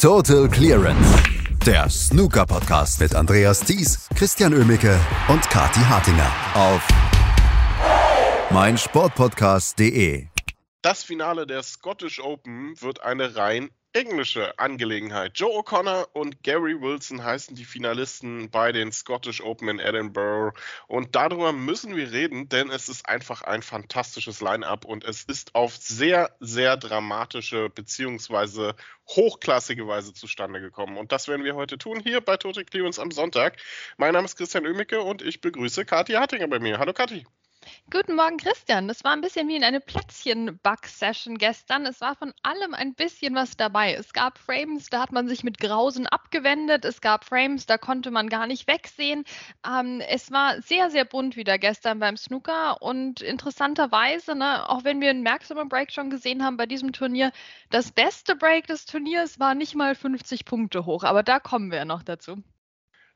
Total Clearance. Der Snooker-Podcast mit Andreas Thies, Christian Ömicke und Kati Hartinger auf meinsportpodcast.de. Das Finale der Scottish Open wird eine rein englische Angelegenheit. Joe O'Connor und Gary Wilson heißen die Finalisten bei den Scottish Open in Edinburgh. Und darüber müssen wir reden, denn es ist einfach ein fantastisches Line-up und es ist auf sehr, sehr dramatische bzw. hochklassige Weise zustande gekommen. Und das werden wir heute tun hier bei Total Clearance am Sonntag. Mein Name ist Christian Ömicke und ich begrüße Kathi Hartinger bei mir. Hallo Kathi. Guten Morgen, Christian. Das war ein bisschen wie in eine Plätzchen-Back-Session gestern. Es war von allem ein bisschen was dabei. Es gab Frames, da hat man sich mit Grausen abgewendet. Es gab Frames, da konnte man gar nicht wegsehen. Ähm, es war sehr, sehr bunt wieder gestern beim Snooker und interessanterweise, ne, auch wenn wir einen Maximum Break schon gesehen haben bei diesem Turnier, das beste Break des Turniers war nicht mal 50 Punkte hoch. Aber da kommen wir noch dazu.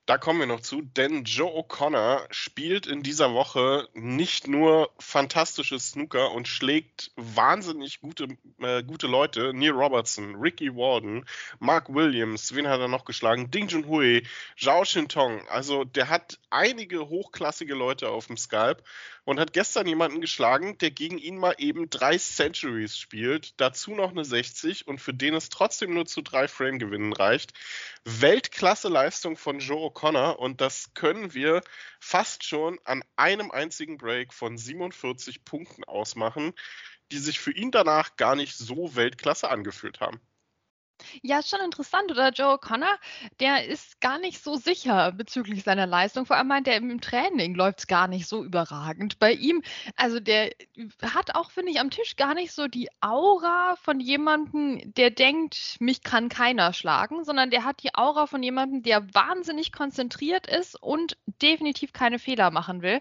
Da kommen wir noch zu, denn Joe O'Connor spielt in dieser Woche nicht nur fantastisches Snooker und schlägt wahnsinnig gute, äh, gute Leute. Neil Robertson, Ricky Warden, Mark Williams, wen hat er noch geschlagen? Ding Junhui, Zhao Shintong. Also der hat einige hochklassige Leute auf dem Skype und hat gestern jemanden geschlagen, der gegen ihn mal eben drei Centuries spielt, dazu noch eine 60 und für den es trotzdem nur zu drei Frame-Gewinnen reicht. Weltklasse-Leistung von Joe O'Connor und das können wir fast schon an einem einzigen Break von 47 Punkten ausmachen, die sich für ihn danach gar nicht so Weltklasse angefühlt haben. Ja, ist schon interessant, oder? Joe Connor, der ist gar nicht so sicher bezüglich seiner Leistung. Vor allem meint er, im Training läuft es gar nicht so überragend. Bei ihm, also der hat auch, finde ich, am Tisch gar nicht so die Aura von jemandem, der denkt, mich kann keiner schlagen, sondern der hat die Aura von jemandem, der wahnsinnig konzentriert ist und definitiv keine Fehler machen will.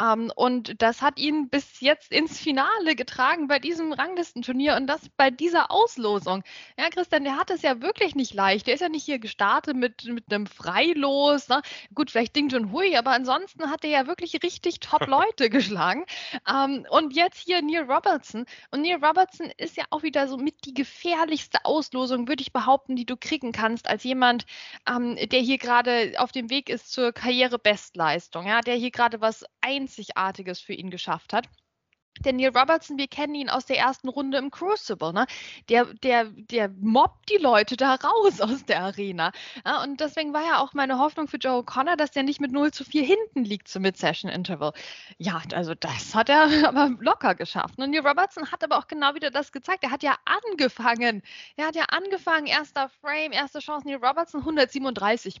Ähm, und das hat ihn bis jetzt ins Finale getragen bei diesem Ranglistenturnier und das bei dieser Auslosung. Ja, Christian, der hat es ja wirklich nicht leicht. Der ist ja nicht hier gestartet mit, mit einem Freilos. Ne? Gut, vielleicht Ding Junhui, aber ansonsten hat er ja wirklich richtig top Leute geschlagen. Ähm, und jetzt hier Neil Robertson. Und Neil Robertson ist ja auch wieder so mit die gefährlichste Auslosung, würde ich behaupten, die du kriegen kannst, als jemand, ähm, der hier gerade auf dem Weg ist zur Karrierebestleistung, ja, der hier gerade was eins Einzigartiges für ihn geschafft hat. Denn Neil Robertson, wir kennen ihn aus der ersten Runde im Crucible, ne? Der, der, der mobbt die Leute da raus aus der Arena. Ja, und deswegen war ja auch meine Hoffnung für Joe Connor, dass der nicht mit 0 zu 4 hinten liegt zum Mid-Session-Interval. Ja, also das hat er aber locker geschafft. Und Neil Robertson hat aber auch genau wieder das gezeigt. Er hat ja angefangen. Er hat ja angefangen, erster Frame, erste Chance. Neil Robertson 137.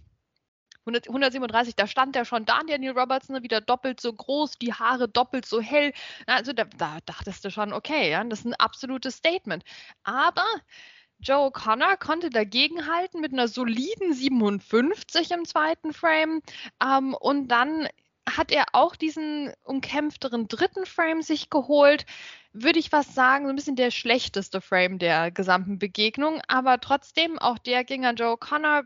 137, da stand er schon da, Daniel Robertson, wieder doppelt so groß, die Haare doppelt so hell. Also da, da dachtest du schon, okay, ja, das ist ein absolutes Statement. Aber Joe Connor konnte dagegenhalten mit einer soliden 57 im zweiten Frame. Ähm, und dann hat er auch diesen umkämpfteren dritten Frame sich geholt. Würde ich was sagen, so ein bisschen der schlechteste Frame der gesamten Begegnung, aber trotzdem, auch der ging an Joe Connor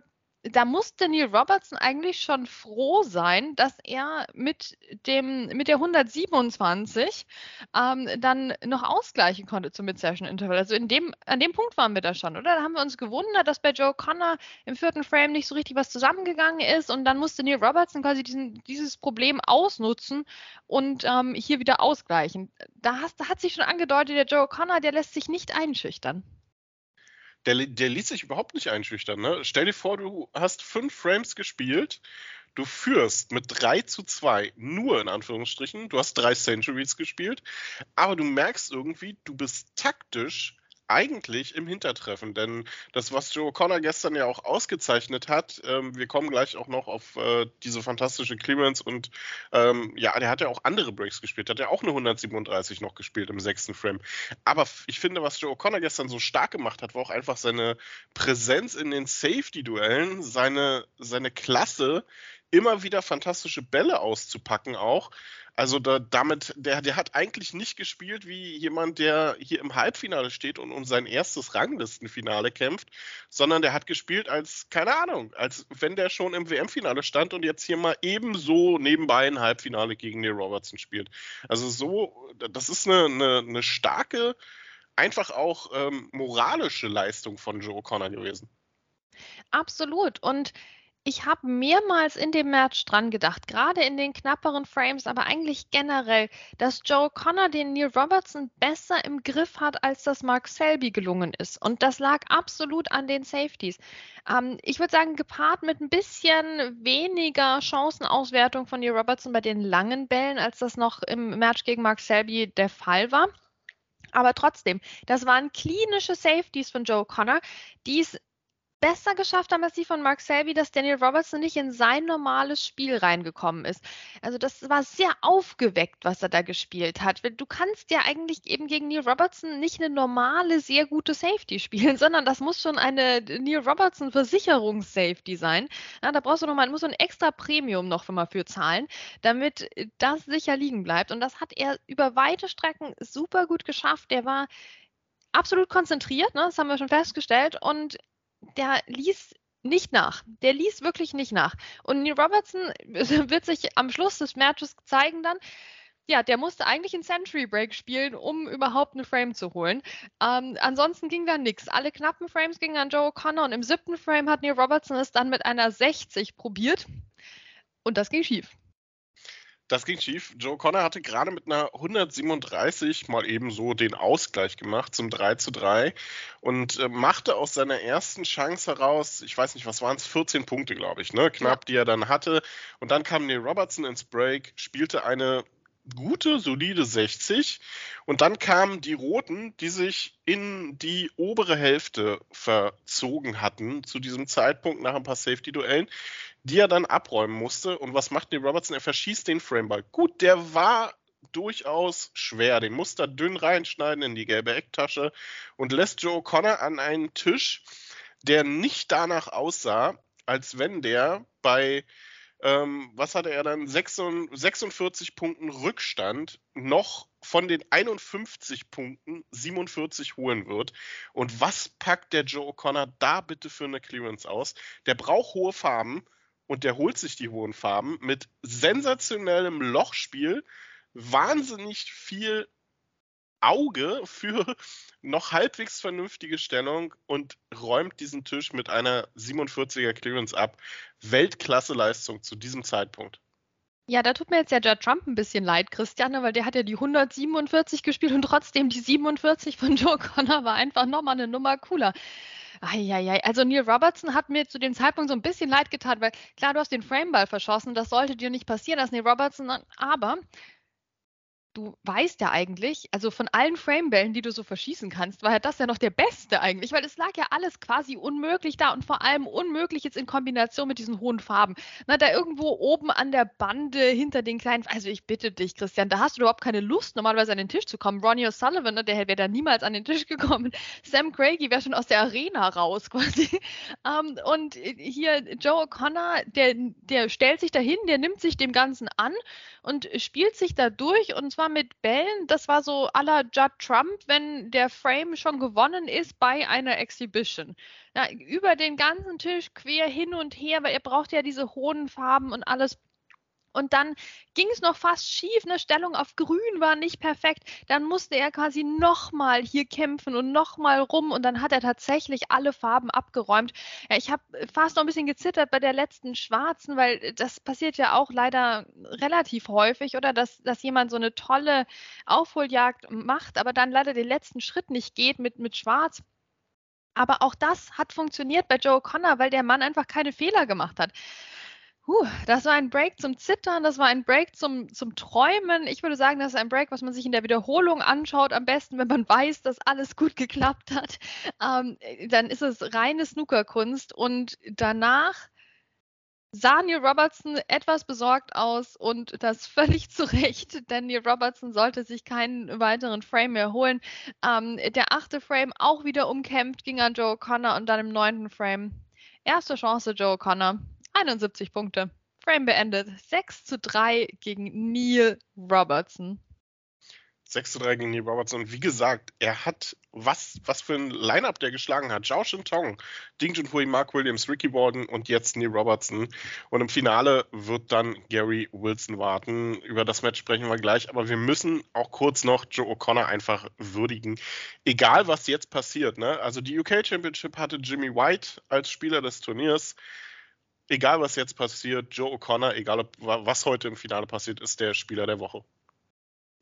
da musste Neil Robertson eigentlich schon froh sein, dass er mit dem mit der 127 ähm, dann noch ausgleichen konnte zum Mid-Session-Interval. Also in dem, an dem Punkt waren wir da schon, oder? Da haben wir uns gewundert, dass bei Joe Connor im vierten Frame nicht so richtig was zusammengegangen ist und dann musste Neil Robertson quasi diesen, dieses Problem ausnutzen und ähm, hier wieder ausgleichen. Da, hast, da hat sich schon angedeutet, der Joe Connor, der lässt sich nicht einschüchtern der, der ließ sich überhaupt nicht einschüchtern. Ne? Stell dir vor, du hast fünf Frames gespielt, du führst mit 3 zu 2, nur in Anführungsstrichen, du hast drei Centuries gespielt, aber du merkst irgendwie, du bist taktisch eigentlich im Hintertreffen, denn das, was Joe Connor gestern ja auch ausgezeichnet hat, ähm, wir kommen gleich auch noch auf äh, diese fantastische Clearance und ähm, ja, der hat ja auch andere Breaks gespielt, hat ja auch eine 137 noch gespielt im sechsten Frame. Aber ich finde, was Joe Connor gestern so stark gemacht hat, war auch einfach seine Präsenz in den Safety-Duellen, seine, seine Klasse, immer wieder fantastische Bälle auszupacken auch. Also da, damit, der, der hat eigentlich nicht gespielt wie jemand, der hier im Halbfinale steht und um sein erstes Ranglistenfinale kämpft, sondern der hat gespielt als, keine Ahnung, als wenn der schon im WM-Finale stand und jetzt hier mal ebenso nebenbei ein Halbfinale gegen Neil Robertson spielt. Also so, das ist eine, eine, eine starke, einfach auch ähm, moralische Leistung von Joe Connor gewesen. Absolut. Und ich habe mehrmals in dem Match dran gedacht, gerade in den knapperen Frames, aber eigentlich generell, dass Joe Connor den Neil Robertson besser im Griff hat, als das Mark Selby gelungen ist. Und das lag absolut an den Safeties. Ähm, ich würde sagen, gepaart mit ein bisschen weniger Chancenauswertung von Neil Robertson bei den langen Bällen, als das noch im Match gegen Mark Selby der Fall war. Aber trotzdem, das waren klinische Safeties von Joe Connor, die es besser geschafft haben als die von Mark Selby, dass Daniel Robertson nicht in sein normales Spiel reingekommen ist. Also das war sehr aufgeweckt, was er da gespielt hat. Du kannst ja eigentlich eben gegen Neil Robertson nicht eine normale, sehr gute Safety spielen, sondern das muss schon eine Neil Robertson Versicherungs-Safety sein. Ja, da brauchst du nochmal, muss so ein extra Premium noch mal für zahlen, damit das sicher liegen bleibt. Und das hat er über weite Strecken super gut geschafft. Der war absolut konzentriert, ne? das haben wir schon festgestellt. Und der ließ nicht nach. Der ließ wirklich nicht nach. Und Neil Robertson wird sich am Schluss des Matches zeigen dann, ja, der musste eigentlich einen Century Break spielen, um überhaupt eine Frame zu holen. Ähm, ansonsten ging da nichts. Alle knappen Frames gingen an Joe O'Connor und im siebten Frame hat Neil Robertson es dann mit einer 60 probiert und das ging schief. Das ging schief. Joe Connor hatte gerade mit einer 137 mal eben so den Ausgleich gemacht zum 3 zu 3 und äh, machte aus seiner ersten Chance heraus, ich weiß nicht, was waren es, 14 Punkte, glaube ich, ne? knapp, die er dann hatte. Und dann kam Neil Robertson ins Break, spielte eine gute, solide 60. Und dann kamen die Roten, die sich in die obere Hälfte verzogen hatten zu diesem Zeitpunkt nach ein paar Safety-Duellen die er dann abräumen musste. Und was macht Neil Robertson? Er verschießt den Frameball. Gut, der war durchaus schwer. Den musste er dünn reinschneiden in die gelbe Ecktasche und lässt Joe Connor an einen Tisch, der nicht danach aussah, als wenn der bei, ähm, was hatte er dann, 46 Punkten Rückstand noch von den 51 Punkten 47 holen wird. Und was packt der Joe Connor da bitte für eine Clearance aus? Der braucht hohe Farben und der holt sich die hohen Farben mit sensationellem Lochspiel, wahnsinnig viel Auge für noch halbwegs vernünftige Stellung und räumt diesen Tisch mit einer 47er Clearance ab. Weltklasse-Leistung zu diesem Zeitpunkt. Ja, da tut mir jetzt ja Judd Trump ein bisschen leid, Christiane, weil der hat ja die 147 gespielt und trotzdem die 47 von Joe Connor war einfach nochmal eine Nummer cooler. Eieiei. Also Neil Robertson hat mir zu dem Zeitpunkt so ein bisschen leid getan, weil klar, du hast den Frameball verschossen, das sollte dir nicht passieren als Neil Robertson, aber du weißt ja eigentlich, also von allen Framebällen, die du so verschießen kannst, war ja das ja noch der beste eigentlich, weil es lag ja alles quasi unmöglich da und vor allem unmöglich jetzt in Kombination mit diesen hohen Farben. Na, da irgendwo oben an der Bande hinter den kleinen, also ich bitte dich, Christian, da hast du überhaupt keine Lust, normalerweise an den Tisch zu kommen. Ronnie O'Sullivan, ne, der wäre da niemals an den Tisch gekommen. Sam Craigie wäre schon aus der Arena raus quasi. Ähm, und hier Joe O'Connor, der, der stellt sich dahin, der nimmt sich dem Ganzen an und spielt sich da durch und zwar war mit Bällen, das war so la Judd Trump, wenn der Frame schon gewonnen ist bei einer Exhibition. Ja, über den ganzen Tisch quer hin und her, weil er braucht ja diese hohen Farben und alles und dann ging es noch fast schief. Eine Stellung auf Grün war nicht perfekt. Dann musste er quasi nochmal hier kämpfen und nochmal rum. Und dann hat er tatsächlich alle Farben abgeräumt. Ja, ich habe fast noch ein bisschen gezittert bei der letzten schwarzen, weil das passiert ja auch leider relativ häufig, oder? Dass, dass jemand so eine tolle Aufholjagd macht, aber dann leider den letzten Schritt nicht geht mit, mit schwarz. Aber auch das hat funktioniert bei Joe Connor, weil der Mann einfach keine Fehler gemacht hat. Puh, das war ein Break zum Zittern, das war ein Break zum, zum Träumen. Ich würde sagen, das ist ein Break, was man sich in der Wiederholung anschaut, am besten, wenn man weiß, dass alles gut geklappt hat. Ähm, dann ist es reine Snookerkunst und danach sah Neil Robertson etwas besorgt aus und das völlig zu Recht, denn Neil Robertson sollte sich keinen weiteren Frame mehr holen. Ähm, der achte Frame auch wieder umkämpft, ging an Joe Connor und dann im neunten Frame erste Chance Joe Connor 71 Punkte. Frame beendet. 6 zu 3 gegen Neil Robertson. 6 zu 3 gegen Neil Robertson. Und wie gesagt, er hat was, was für ein Line-Up der geschlagen hat. Zhao Tong, Ding Junhui, Mark Williams, Ricky Warden und jetzt Neil Robertson. Und im Finale wird dann Gary Wilson warten. Über das Match sprechen wir gleich. Aber wir müssen auch kurz noch Joe O'Connor einfach würdigen. Egal, was jetzt passiert. Ne? Also die UK Championship hatte Jimmy White als Spieler des Turniers egal was jetzt passiert, Joe O'Connor, egal ob, was heute im Finale passiert, ist der Spieler der Woche.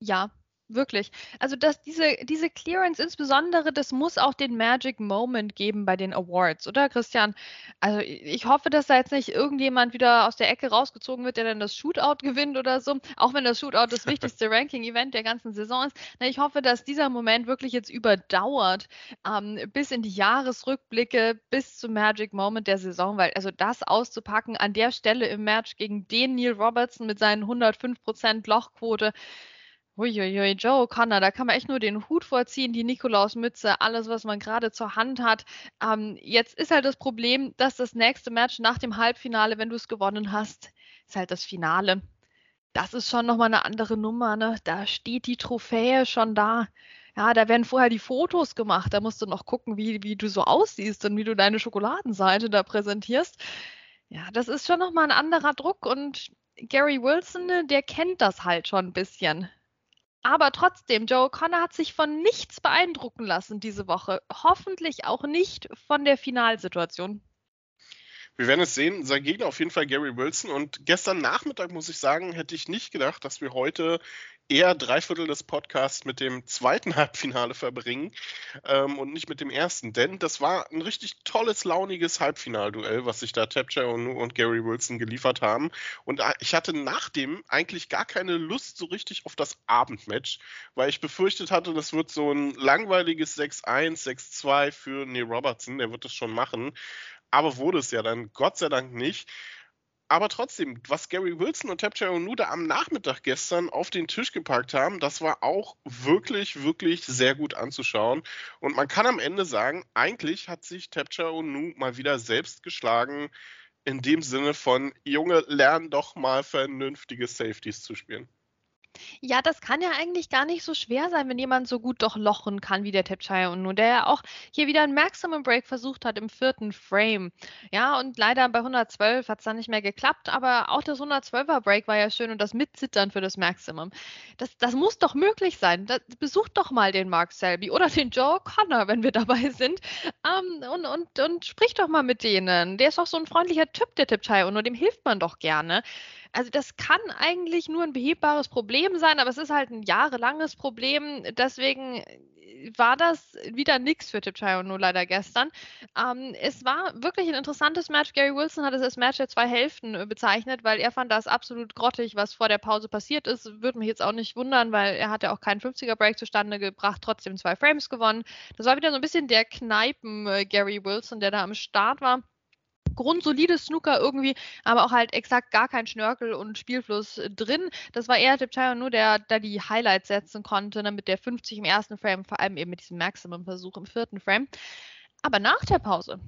Ja, Wirklich. Also dass diese, diese Clearance insbesondere, das muss auch den Magic Moment geben bei den Awards, oder Christian? Also ich hoffe, dass da jetzt nicht irgendjemand wieder aus der Ecke rausgezogen wird, der dann das Shootout gewinnt oder so. Auch wenn das Shootout das wichtigste Ranking-Event der ganzen Saison ist. Ich hoffe, dass dieser Moment wirklich jetzt überdauert ähm, bis in die Jahresrückblicke, bis zum Magic Moment der Saison, weil also das auszupacken an der Stelle im Match gegen den Neil Robertson mit seinen 105% Lochquote, Uiuiui, Joe Connor, da kann man echt nur den Hut vorziehen, die Nikolausmütze, alles, was man gerade zur Hand hat. Ähm, jetzt ist halt das Problem, dass das nächste Match nach dem Halbfinale, wenn du es gewonnen hast, ist halt das Finale. Das ist schon nochmal eine andere Nummer, ne? Da steht die Trophäe schon da. Ja, da werden vorher die Fotos gemacht. Da musst du noch gucken, wie, wie du so aussiehst und wie du deine Schokoladenseite da präsentierst. Ja, das ist schon nochmal ein anderer Druck und Gary Wilson, ne, der kennt das halt schon ein bisschen. Aber trotzdem, Joe Connor hat sich von nichts beeindrucken lassen diese Woche. Hoffentlich auch nicht von der Finalsituation. Wir werden es sehen. Sein Gegner auf jeden Fall Gary Wilson. Und gestern Nachmittag, muss ich sagen, hätte ich nicht gedacht, dass wir heute eher drei Viertel des Podcasts mit dem zweiten Halbfinale verbringen ähm, und nicht mit dem ersten. Denn das war ein richtig tolles, launiges Halbfinalduell, was sich da Tapcha und, und Gary Wilson geliefert haben. Und ich hatte nach dem eigentlich gar keine Lust so richtig auf das Abendmatch, weil ich befürchtet hatte, das wird so ein langweiliges 6-1, 6-2 für Neil Robertson. Der wird das schon machen. Aber wurde es ja dann Gott sei Dank nicht. Aber trotzdem, was Gary Wilson und Tapcha Onuda am Nachmittag gestern auf den Tisch gepackt haben, das war auch wirklich, wirklich sehr gut anzuschauen. Und man kann am Ende sagen, eigentlich hat sich Tapcha Onu mal wieder selbst geschlagen, in dem Sinne von, Junge, lern doch mal vernünftige Safeties zu spielen. Ja, das kann ja eigentlich gar nicht so schwer sein, wenn jemand so gut doch lochen kann wie der Tepchai nur der ja auch hier wieder ein Maximum Break versucht hat im vierten Frame. Ja, und leider bei 112 hat es dann nicht mehr geklappt, aber auch das 112er Break war ja schön und das Mitzittern für das Maximum. Das, das muss doch möglich sein. Das, besucht doch mal den Mark Selby oder den Joe Connor, wenn wir dabei sind. Ähm, und, und, und sprich doch mal mit denen. Der ist doch so ein freundlicher Typ, der Tepchai nur dem hilft man doch gerne. Also das kann eigentlich nur ein behebbares Problem sein, aber es ist halt ein jahrelanges Problem. Deswegen äh, war das wieder nichts für Tipchai nur leider gestern. Ähm, es war wirklich ein interessantes Match. Gary Wilson hat es als Match der zwei Hälften äh, bezeichnet, weil er fand das absolut grottig, was vor der Pause passiert ist. Würde mich jetzt auch nicht wundern, weil er hat ja auch keinen 50er-Break zustande gebracht, trotzdem zwei Frames gewonnen. Das war wieder so ein bisschen der Kneipen-Gary äh, Wilson, der da am Start war grundsolides Snooker irgendwie, aber auch halt exakt gar kein Schnörkel und Spielfluss drin. Das war eher Tipchayo nur, der da die Highlights setzen konnte, ne, mit der 50 im ersten Frame, vor allem eben mit diesem Maximum-Versuch im vierten Frame. Aber nach der Pause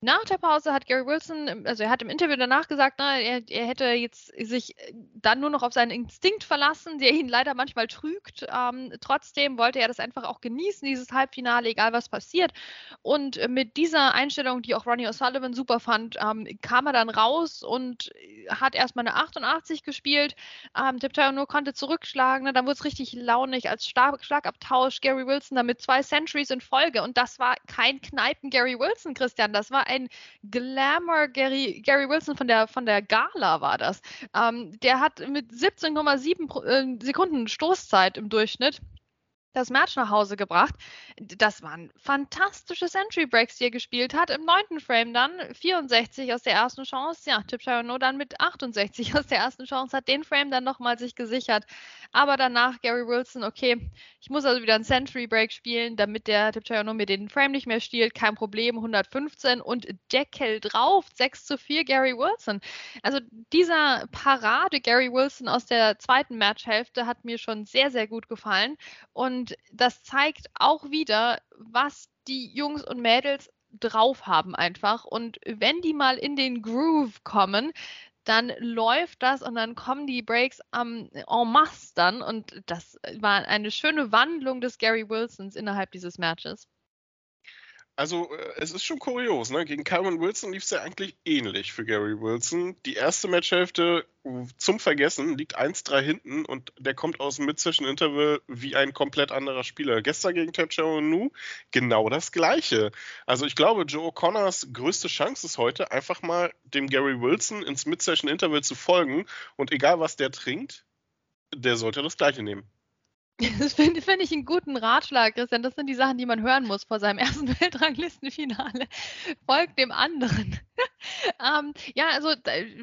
nach der Pause hat Gary Wilson, also er hat im Interview danach gesagt, na, er, er, hätte jetzt sich dann nur noch auf seinen Instinkt verlassen, der ihn leider manchmal trügt. Ähm, trotzdem wollte er das einfach auch genießen, dieses Halbfinale, egal was passiert. Und mit dieser Einstellung, die auch Ronnie O'Sullivan super fand, ähm, kam er dann raus und hat erstmal eine 88 gespielt. Ähm, Tiptoe nur konnte zurückschlagen, ne, dann wurde es richtig launig als Schlag Schlagabtausch. Gary Wilson damit zwei Centuries in Folge. Und das war kein Kneipen Gary Wilson, Christian, das war ein Glamour Gary, Gary Wilson von der, von der Gala war das. Ähm, der hat mit 17,7 äh, Sekunden Stoßzeit im Durchschnitt das Match nach Hause gebracht. Das waren fantastische Century Breaks, die er gespielt hat. Im neunten Frame dann 64 aus der ersten Chance. Ja, Tip Chirano dann mit 68 aus der ersten Chance, hat den Frame dann nochmal sich gesichert. Aber danach Gary Wilson, okay, ich muss also wieder einen Century Break spielen, damit der Tip Chirano mir den Frame nicht mehr stiehlt. Kein Problem, 115 und Deckel drauf, 6 zu 4 Gary Wilson. Also dieser Parade Gary Wilson aus der zweiten Matchhälfte hat mir schon sehr, sehr gut gefallen. Und und das zeigt auch wieder, was die Jungs und Mädels drauf haben einfach. Und wenn die mal in den Groove kommen, dann läuft das und dann kommen die Breaks am en masse dann und das war eine schöne Wandlung des Gary Wilsons innerhalb dieses Matches. Also, äh, es ist schon kurios, ne? Gegen Calvin Wilson lief es ja eigentlich ähnlich für Gary Wilson. Die erste Matchhälfte zum Vergessen liegt 1-3 hinten und der kommt aus dem Mid-Session-Interval wie ein komplett anderer Spieler. Gestern gegen Tetchero Nu genau das Gleiche. Also, ich glaube, Joe O'Connors größte Chance ist heute, einfach mal dem Gary Wilson ins Mid-Session-Interval zu folgen und egal was der trinkt, der sollte das Gleiche nehmen. Das finde find ich einen guten Ratschlag, Christian. Das sind die Sachen, die man hören muss vor seinem ersten Weltranglistenfinale. Folgt dem anderen. ähm, ja, also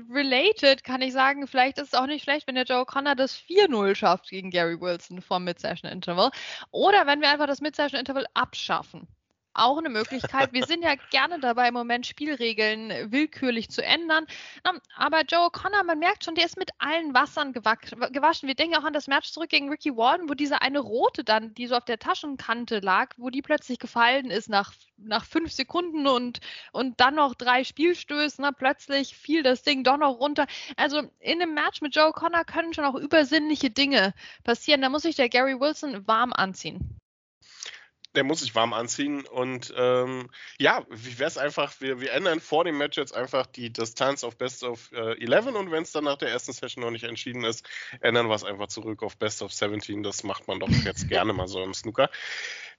related kann ich sagen, vielleicht ist es auch nicht schlecht, wenn der Joe Connor das 4-0 schafft gegen Gary Wilson vom Mid-Session Interval. Oder wenn wir einfach das Mid-Session Interval abschaffen auch eine Möglichkeit. Wir sind ja gerne dabei, im Moment Spielregeln willkürlich zu ändern. Aber Joe Connor, man merkt schon, der ist mit allen Wassern gewaschen. Wir denken auch an das Match zurück gegen Ricky Warden, wo diese eine rote dann, die so auf der Taschenkante lag, wo die plötzlich gefallen ist nach, nach fünf Sekunden und, und dann noch drei Spielstöße. Na, plötzlich fiel das Ding doch noch runter. Also in einem Match mit Joe Connor können schon auch übersinnliche Dinge passieren. Da muss sich der Gary Wilson warm anziehen der muss sich warm anziehen. Und ähm, ja, wie wäre es einfach, wir, wir ändern vor dem Match jetzt einfach die Distanz auf Best of äh, 11 und wenn es dann nach der ersten Session noch nicht entschieden ist, ändern wir es einfach zurück auf Best of 17. Das macht man doch jetzt gerne mal so im Snooker.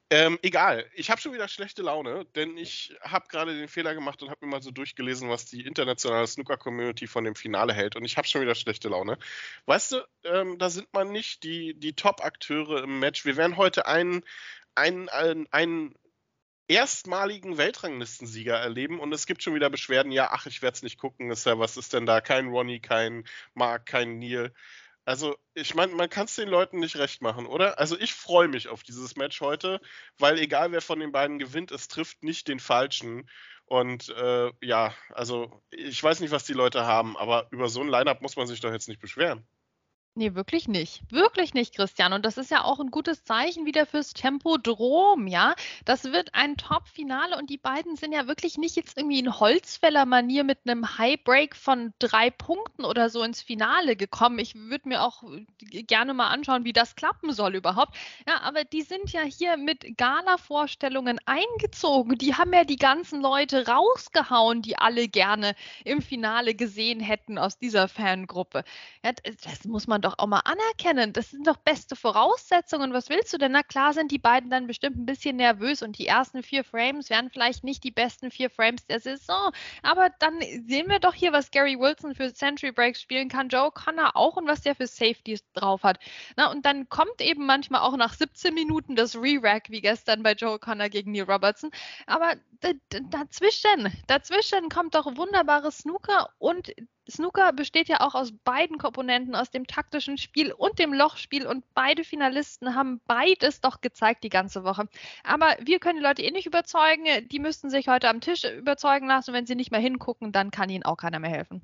Ähm, egal, ich habe schon wieder schlechte Laune, denn ich habe gerade den Fehler gemacht und habe mir mal so durchgelesen, was die internationale Snooker-Community von dem Finale hält und ich habe schon wieder schlechte Laune. Weißt du, ähm, da sind man nicht die, die Top-Akteure im Match. Wir werden heute einen, einen, einen, einen erstmaligen Weltranglistensieger erleben und es gibt schon wieder Beschwerden, ja, ach, ich werde es nicht gucken, ist ja, was ist denn da? Kein Ronnie, kein Mark, kein Neil. Also, ich meine, man kann es den Leuten nicht recht machen, oder? Also, ich freue mich auf dieses Match heute, weil egal wer von den beiden gewinnt, es trifft nicht den Falschen. Und äh, ja, also, ich weiß nicht, was die Leute haben, aber über so ein Line-Up muss man sich doch jetzt nicht beschweren. Nee, wirklich nicht. Wirklich nicht, Christian. Und das ist ja auch ein gutes Zeichen wieder fürs Tempodrom, ja. Das wird ein Top-Finale und die beiden sind ja wirklich nicht jetzt irgendwie in Holzfäller-Manier mit einem High-Break von drei Punkten oder so ins Finale gekommen. Ich würde mir auch gerne mal anschauen, wie das klappen soll überhaupt. Ja, aber die sind ja hier mit Gala-Vorstellungen eingezogen. Die haben ja die ganzen Leute rausgehauen, die alle gerne im Finale gesehen hätten aus dieser Fangruppe. Ja, das muss man doch auch mal anerkennen. Das sind doch beste Voraussetzungen. Was willst du denn? Na klar sind die beiden dann bestimmt ein bisschen nervös und die ersten vier Frames wären vielleicht nicht die besten vier Frames der Saison. Aber dann sehen wir doch hier, was Gary Wilson für Century Breaks spielen kann, Joe Connor auch und was der für Safeties drauf hat. Na, und dann kommt eben manchmal auch nach 17 Minuten das Re-Rack, wie gestern bei Joe Connor gegen Neil Robertson. Aber dazwischen, dazwischen kommt doch wunderbares Snooker und Snooker besteht ja auch aus beiden Komponenten, aus dem taktischen Spiel und dem Lochspiel und beide Finalisten haben beides doch gezeigt die ganze Woche. Aber wir können die Leute eh nicht überzeugen, die müssten sich heute am Tisch überzeugen lassen. Wenn sie nicht mehr hingucken, dann kann ihnen auch keiner mehr helfen.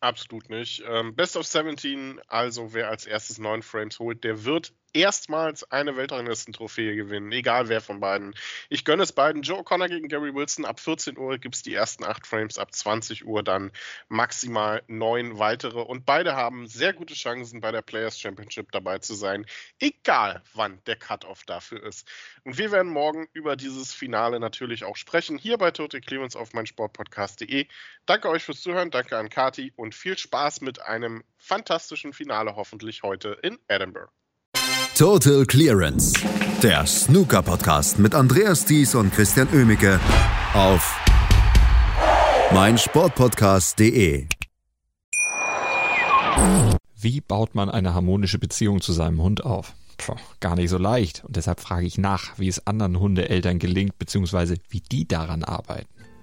Absolut nicht. Ähm, Best of 17, also wer als erstes neun Frames holt, der wird erstmals eine Weltranglistentrophäe gewinnen, egal wer von beiden. Ich gönne es beiden. Joe Connor gegen Gary Wilson. Ab 14 Uhr gibt es die ersten acht Frames, ab 20 Uhr dann maximal neun weitere. Und beide haben sehr gute Chancen, bei der Players Championship dabei zu sein, egal wann der Cut-Off dafür ist. Und wir werden morgen über dieses Finale natürlich auch sprechen, hier bei Total Clemens auf meinsportpodcast.de. Danke euch fürs Zuhören, danke an Kati und viel Spaß mit einem fantastischen Finale hoffentlich heute in Edinburgh. Total Clearance, der Snooker-Podcast mit Andreas Thies und Christian Oemicke auf meinsportpodcast.de. Wie baut man eine harmonische Beziehung zu seinem Hund auf? Puh, gar nicht so leicht. Und deshalb frage ich nach, wie es anderen Hundeeltern gelingt, beziehungsweise wie die daran arbeiten.